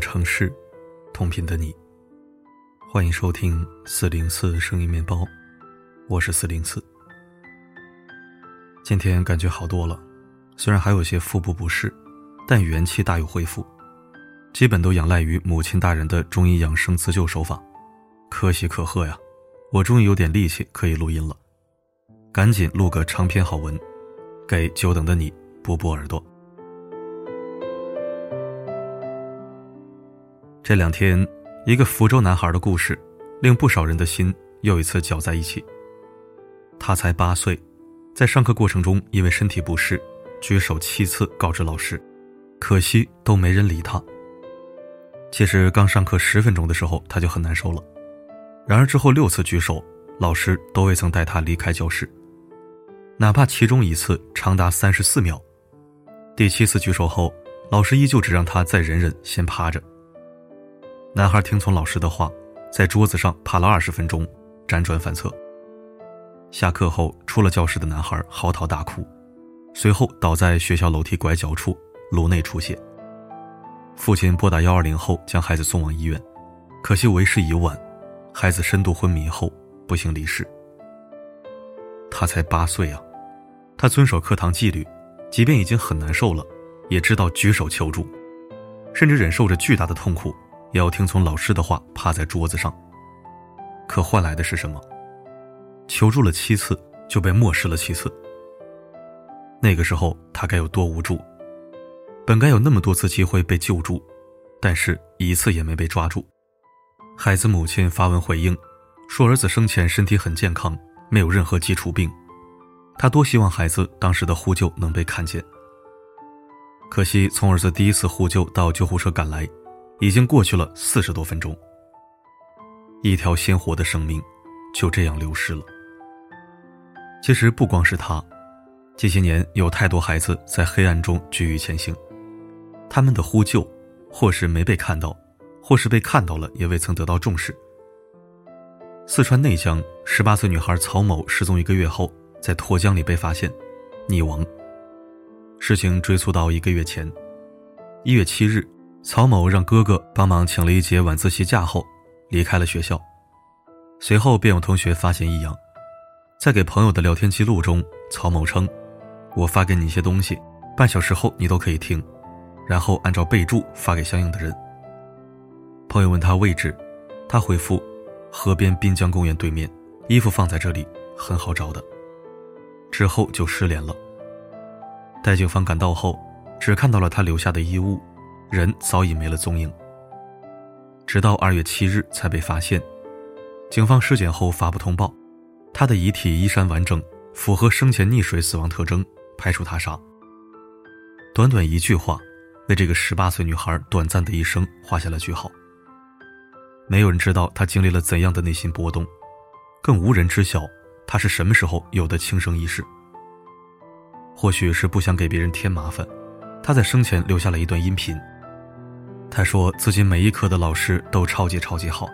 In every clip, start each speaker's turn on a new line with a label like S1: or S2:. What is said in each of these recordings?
S1: 城市，同频的你。欢迎收听四零四声音面包，我是四零四。今天感觉好多了，虽然还有些腹部不适，但元气大有恢复。基本都仰赖于母亲大人的中医养生自救手法，可喜可贺呀！我终于有点力气可以录音了，赶紧录个长篇好文，给久等的你补补耳朵。这两天，一个福州男孩的故事，令不少人的心又一次搅在一起。他才八岁，在上课过程中因为身体不适，举手七次告知老师，可惜都没人理他。其实刚上课十分钟的时候，他就很难受了，然而之后六次举手，老师都未曾带他离开教室，哪怕其中一次长达三十四秒。第七次举手后，老师依旧只让他再忍忍，先趴着。男孩听从老师的话，在桌子上趴了二十分钟，辗转反侧。下课后出了教室的男孩嚎啕大哭，随后倒在学校楼梯拐角处，颅内出血。父亲拨打幺二零后将孩子送往医院，可惜为时已晚，孩子深度昏迷后不幸离世。他才八岁啊，他遵守课堂纪律，即便已经很难受了，也知道举手求助，甚至忍受着巨大的痛苦。也要听从老师的话，趴在桌子上。可换来的是什么？求助了七次，就被漠视了七次。那个时候他该有多无助？本该有那么多次机会被救助，但是一次也没被抓住。孩子母亲发文回应，说儿子生前身体很健康，没有任何基础病。他多希望孩子当时的呼救能被看见。可惜从儿子第一次呼救到救护车赶来。已经过去了四十多分钟，一条鲜活的生命就这样流失了。其实不光是他，这些年有太多孩子在黑暗中举羽前行，他们的呼救，或是没被看到，或是被看到了也未曾得到重视。四川内江十八岁女孩曹某失踪一个月后，在沱江里被发现，溺亡。事情追溯到一个月前，一月七日。曹某让哥哥帮忙请了一节晚自习假后，离开了学校。随后便有同学发现异样，在给朋友的聊天记录中，曹某称：“我发给你一些东西，半小时后你都可以听，然后按照备注发给相应的人。”朋友问他位置，他回复：“河边滨江公园对面，衣服放在这里，很好找的。”之后就失联了。待警方赶到后，只看到了他留下的衣物。人早已没了踪影，直到二月七日才被发现。警方尸检后发布通报，他的遗体衣衫完整，符合生前溺水死亡特征，排除他杀。短短一句话，为这个十八岁女孩短暂的一生画下了句号。没有人知道她经历了怎样的内心波动，更无人知晓她是什么时候有的轻生意识。或许是不想给别人添麻烦，她在生前留下了一段音频。他说自己每一科的老师都超级超级好，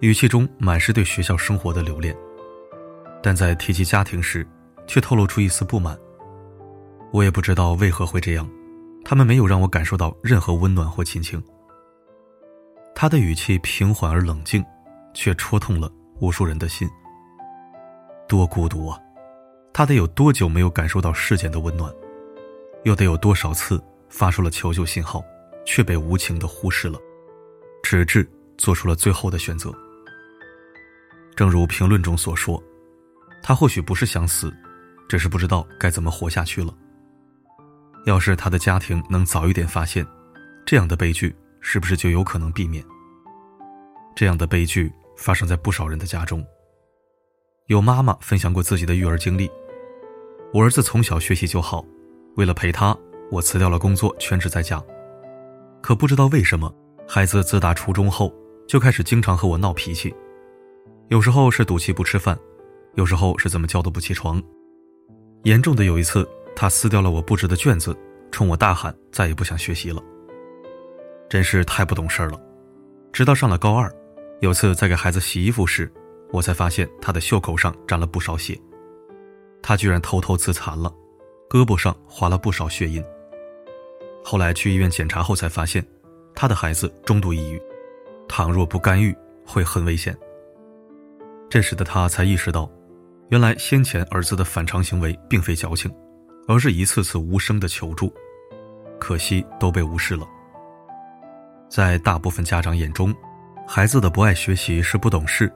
S1: 语气中满是对学校生活的留恋，但在提及家庭时，却透露出一丝不满。我也不知道为何会这样，他们没有让我感受到任何温暖或亲情。他的语气平缓而冷静，却戳痛了无数人的心。多孤独啊！他得有多久没有感受到世间的温暖？又得有多少次发出了求救信号？却被无情的忽视了，直至做出了最后的选择。正如评论中所说，他或许不是想死，只是不知道该怎么活下去了。要是他的家庭能早一点发现，这样的悲剧是不是就有可能避免？这样的悲剧发生在不少人的家中。有妈妈分享过自己的育儿经历：我儿子从小学习就好，为了陪他，我辞掉了工作，全职在家。可不知道为什么，孩子自打初中后就开始经常和我闹脾气，有时候是赌气不吃饭，有时候是怎么叫都不起床。严重的有一次，他撕掉了我布置的卷子，冲我大喊：“再也不想学习了。”真是太不懂事了。直到上了高二，有次在给孩子洗衣服时，我才发现他的袖口上沾了不少血，他居然偷偷自残了，胳膊上划了不少血印。后来去医院检查后才发现，他的孩子中度抑郁，倘若不干预，会很危险。这时的他才意识到，原来先前儿子的反常行为并非矫情，而是一次次无声的求助，可惜都被无视了。在大部分家长眼中，孩子的不爱学习是不懂事，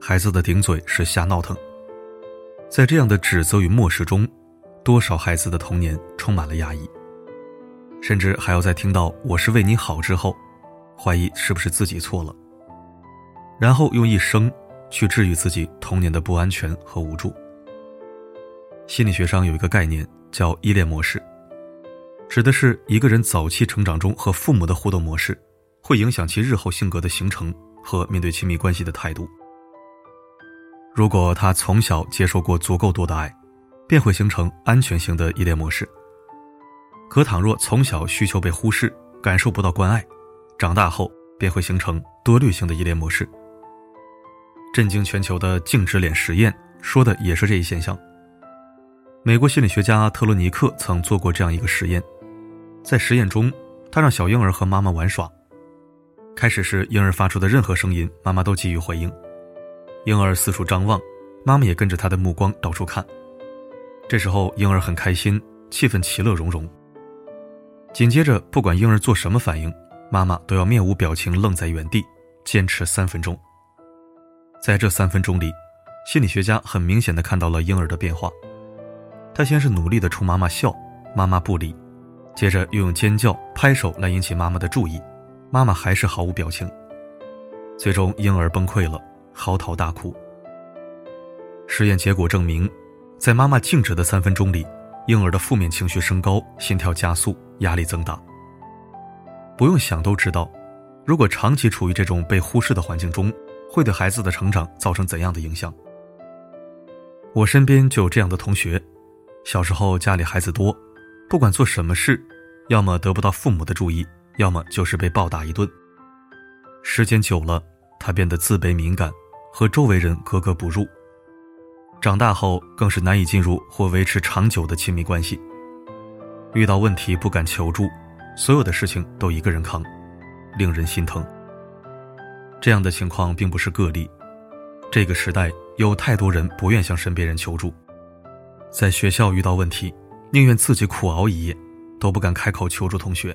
S1: 孩子的顶嘴是瞎闹腾。在这样的指责与漠视中，多少孩子的童年充满了压抑，甚至还要在听到“我是为你好”之后，怀疑是不是自己错了，然后用一生。去治愈自己童年的不安全和无助。心理学上有一个概念叫依恋模式，指的是一个人早期成长中和父母的互动模式，会影响其日后性格的形成和面对亲密关系的态度。如果他从小接受过足够多的爱，便会形成安全型的依恋模式；可倘若从小需求被忽视，感受不到关爱，长大后便会形成多虑性的依恋模式。震惊全球的静止脸实验说的也是这一现象。美国心理学家特罗尼克曾做过这样一个实验，在实验中，他让小婴儿和妈妈玩耍。开始时，婴儿发出的任何声音，妈妈都给予回应。婴儿四处张望，妈妈也跟着他的目光到处看。这时候，婴儿很开心，气氛其乐融融。紧接着，不管婴儿做什么反应，妈妈都要面无表情愣在原地，坚持三分钟。在这三分钟里，心理学家很明显的看到了婴儿的变化。他先是努力的冲妈妈笑，妈妈不理；接着又用尖叫、拍手来引起妈妈的注意，妈妈还是毫无表情。最终，婴儿崩溃了，嚎啕大哭。实验结果证明，在妈妈静止的三分钟里，婴儿的负面情绪升高，心跳加速，压力增大。不用想都知道，如果长期处于这种被忽视的环境中，会对孩子的成长造成怎样的影响？我身边就有这样的同学，小时候家里孩子多，不管做什么事，要么得不到父母的注意，要么就是被暴打一顿。时间久了，他变得自卑敏感，和周围人格格不入。长大后更是难以进入或维持长久的亲密关系，遇到问题不敢求助，所有的事情都一个人扛，令人心疼。这样的情况并不是个例，这个时代有太多人不愿向身边人求助，在学校遇到问题，宁愿自己苦熬一夜，都不敢开口求助同学；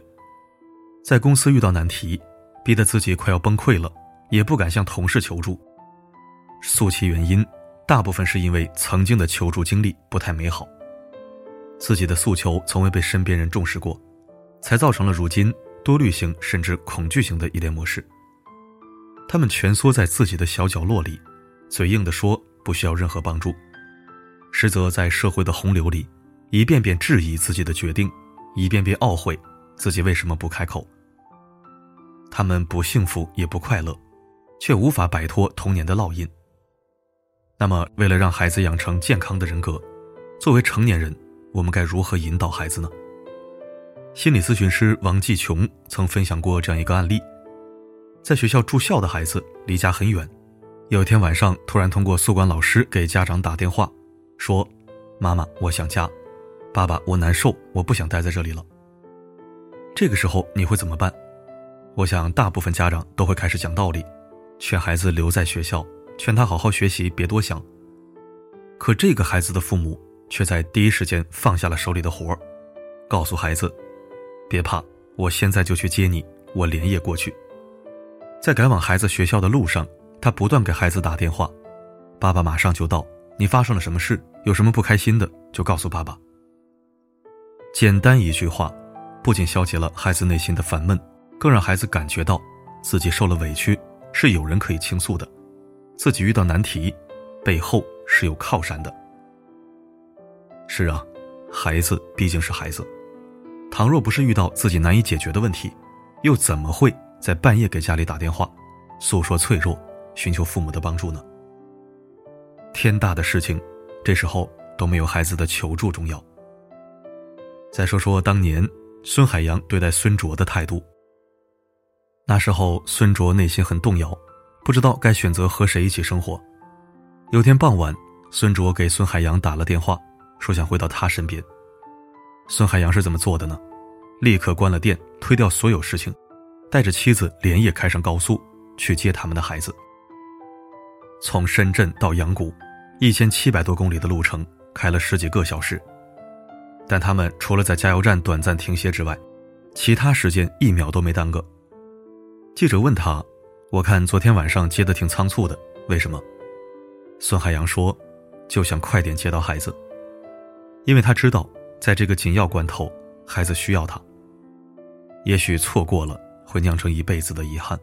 S1: 在公司遇到难题，逼得自己快要崩溃了，也不敢向同事求助。诉其原因，大部分是因为曾经的求助经历不太美好，自己的诉求从未被身边人重视过，才造成了如今多虑型甚至恐惧型的依恋模式。他们蜷缩在自己的小角落里，嘴硬地说不需要任何帮助，实则在社会的洪流里，一遍遍质疑自己的决定，一遍遍懊悔自己为什么不开口。他们不幸福也不快乐，却无法摆脱童年的烙印。那么，为了让孩子养成健康的人格，作为成年人，我们该如何引导孩子呢？心理咨询师王继琼曾分享过这样一个案例。在学校住校的孩子离家很远，有一天晚上突然通过宿管老师给家长打电话，说：“妈妈，我想家；爸爸，我难受，我不想待在这里了。”这个时候你会怎么办？我想大部分家长都会开始讲道理，劝孩子留在学校，劝他好好学习，别多想。可这个孩子的父母却在第一时间放下了手里的活，告诉孩子：“别怕，我现在就去接你，我连夜过去。”在赶往孩子学校的路上，他不断给孩子打电话：“爸爸马上就到，你发生了什么事？有什么不开心的就告诉爸爸。”简单一句话，不仅消解了孩子内心的烦闷，更让孩子感觉到自己受了委屈是有人可以倾诉的，自己遇到难题背后是有靠山的。是啊，孩子毕竟是孩子，倘若不是遇到自己难以解决的问题，又怎么会？在半夜给家里打电话，诉说脆弱，寻求父母的帮助呢？天大的事情，这时候都没有孩子的求助重要。再说说当年孙海洋对待孙卓的态度。那时候孙卓内心很动摇，不知道该选择和谁一起生活。有天傍晚，孙卓给孙海洋打了电话，说想回到他身边。孙海洋是怎么做的呢？立刻关了电，推掉所有事情。带着妻子连夜开上高速去接他们的孩子。从深圳到阳谷，一千七百多公里的路程，开了十几个小时。但他们除了在加油站短暂停歇之外，其他时间一秒都没耽搁。记者问他：“我看昨天晚上接的挺仓促的，为什么？”孙海洋说：“就想快点接到孩子，因为他知道，在这个紧要关头，孩子需要他。也许错过了，会酿成一辈子的遗憾。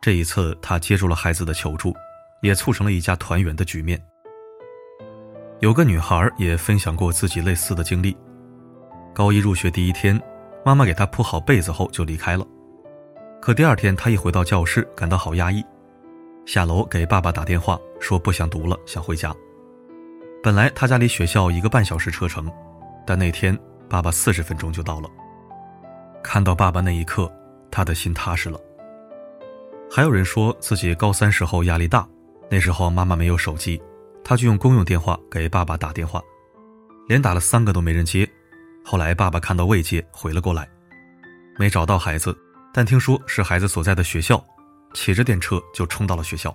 S1: 这一次，他接住了孩子的求助，也促成了一家团圆的局面。”有个女孩也分享过自己类似的经历。高一入学第一天，妈妈给她铺好被子后就离开了。可第二天，她一回到教室，感到好压抑，下楼给爸爸打电话说不想读了，想回家。本来他家离学校一个半小时车程，但那天爸爸四十分钟就到了。看到爸爸那一刻，他的心踏实了。还有人说自己高三时候压力大，那时候妈妈没有手机。他就用公用电话给爸爸打电话，连打了三个都没人接。后来爸爸看到未接，回了过来，没找到孩子，但听说是孩子所在的学校，骑着电车就冲到了学校。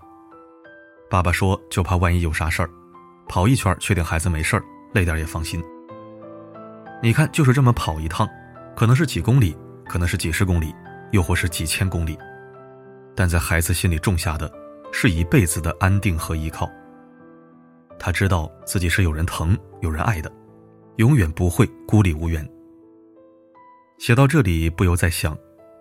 S1: 爸爸说，就怕万一有啥事儿，跑一圈确定孩子没事儿，累点也放心。你看，就是这么跑一趟，可能是几公里，可能是几十公里，又或是几千公里，但在孩子心里种下的，是一辈子的安定和依靠。他知道自己是有人疼、有人爱的，永远不会孤立无援。写到这里，不由在想：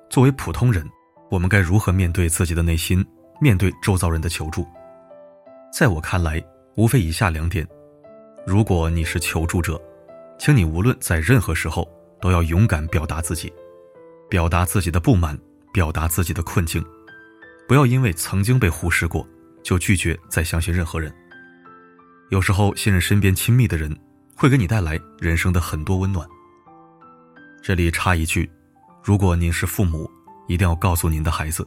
S1: 作为普通人，我们该如何面对自己的内心，面对周遭人的求助？在我看来，无非以下两点：如果你是求助者，请你无论在任何时候都要勇敢表达自己，表达自己的不满，表达自己的困境，不要因为曾经被忽视过，就拒绝再相信任何人。有时候，信任身边亲密的人，会给你带来人生的很多温暖。这里插一句：如果您是父母，一定要告诉您的孩子，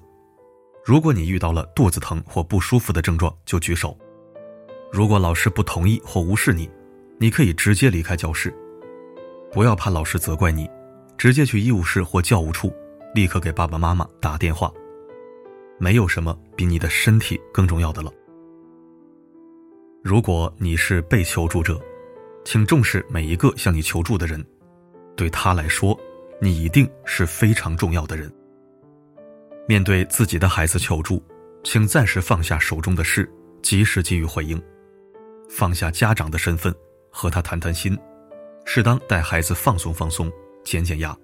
S1: 如果你遇到了肚子疼或不舒服的症状，就举手。如果老师不同意或无视你，你可以直接离开教室。不要怕老师责怪你，直接去医务室或教务处，立刻给爸爸妈妈打电话。没有什么比你的身体更重要的了。如果你是被求助者，请重视每一个向你求助的人，对他来说，你一定是非常重要的人。面对自己的孩子求助，请暂时放下手中的事，及时给予回应，放下家长的身份，和他谈谈心，适当带孩子放松放松，减减压。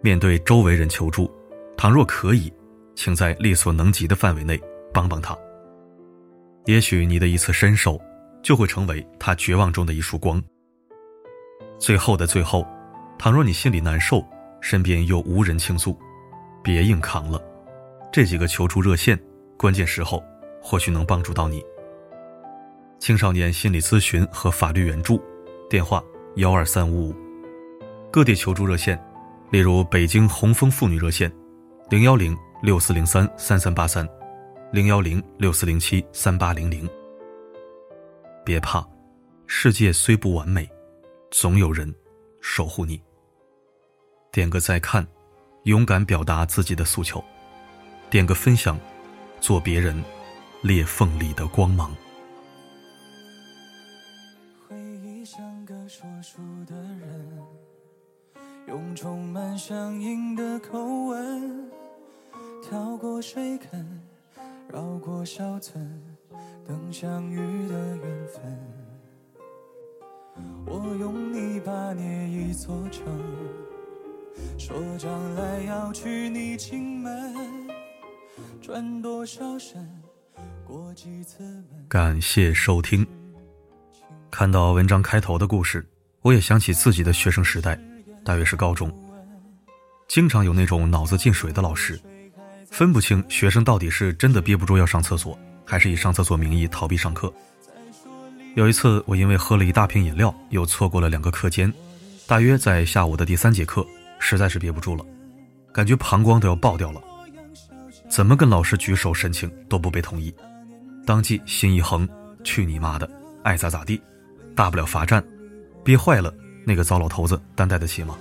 S1: 面对周围人求助，倘若可以，请在力所能及的范围内帮帮他。也许你的一次伸手，就会成为他绝望中的一束光。最后的最后，倘若你心里难受，身边又无人倾诉，别硬扛了。这几个求助热线，关键时候或许能帮助到你。青少年心理咨询和法律援助，电话幺二三五五。各地求助热线，例如北京红枫妇女热线，零幺零六四零三三三八三。零幺零六四零七三八零零。别怕，世界虽不完美，总有人守护你。点个再看，勇敢表达自己的诉求；点个分享，做别人裂缝里的光芒。用充满乡音的口吻，跳过水坑。绕过小村，等相遇的缘分。我用泥巴捏一座城，说将来要娶你进门。转多少身，过几次门。感谢收听。看到文章开头的故事，我也想起自己的学生时代，大约是高中，经常有那种脑子进水的老师。分不清学生到底是真的憋不住要上厕所，还是以上厕所名义逃避上课。有一次，我因为喝了一大瓶饮料，又错过了两个课间，大约在下午的第三节课，实在是憋不住了，感觉膀胱都要爆掉了。怎么跟老师举手申请都不被同意，当即心一横，去你妈的，爱咋咋地，大不了罚站，憋坏了那个糟老头子担待得起吗？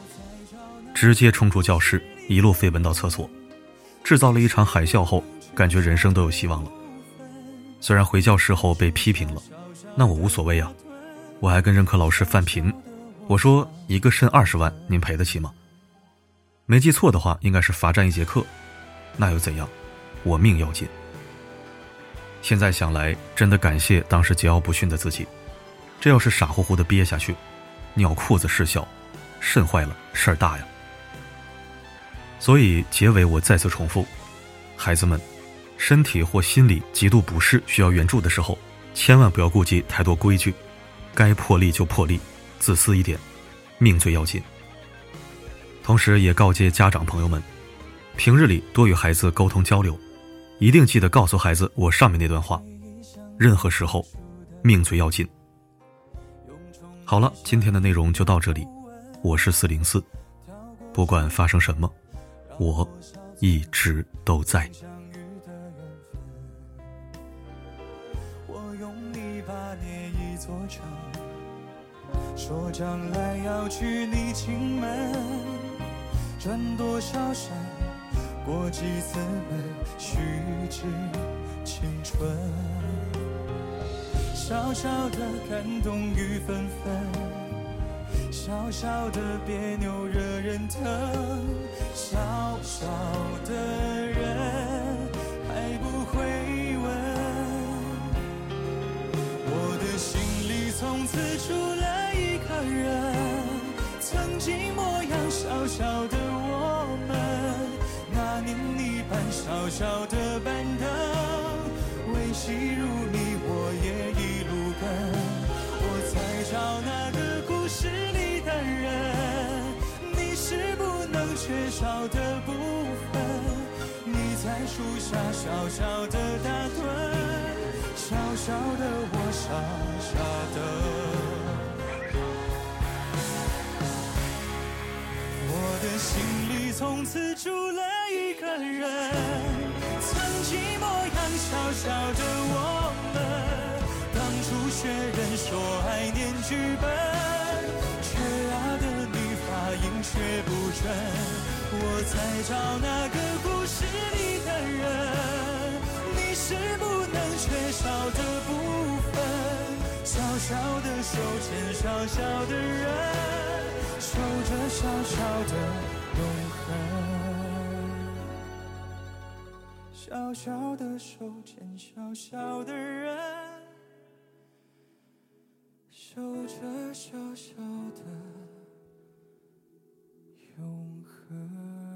S1: 直接冲出教室，
S2: 一路飞奔到厕所，制造了一场海啸后，感觉人生都有希望了。虽然回教室后被批评了，那我无所谓啊。我还跟任课老师犯贫，我说一个肾二十万，您赔得起吗？没记错的话，应该是罚站一节课。那又怎样？我命要紧。现在想来，真的感谢当时桀骜不驯的自己。这要是傻乎乎的憋下去，尿裤子事小，肾坏了事儿大呀。所以结尾我再次重复，孩子们，身体或心理极度不适需要援助的时候，千万不要顾及太多规矩，该破例就破例，自私一点，命最要紧。同时也告诫家长朋友们，平日里多与孩子沟通交流，一定记得告诉孩子我上面那段话，任何时候，命最要紧。好了，今天的内容就到这里。我是四零四，不管发生什么，我一直都在。我用泥巴捏一座城，说将来要娶你进门，转多少身，过几次门，虚掷青春。小小的感动雨纷纷，小小的别扭惹人疼，小小的人还不会问。我的心里从此住了一个人，曾经模样小小的我们，那年你搬小小的板凳，维系少的部分。你在树下小小的打盹，小小的我傻傻的。我的心里从此住了一个人，曾经模样小小的我们。当初学人说爱念剧本，缺牙的你发音却不准。我在找那个故事里的人，你是不能缺少的部分，小小的手牵小小的人，守着小小的永恒。小小的手牵小小的人。守着小小的永恒。歌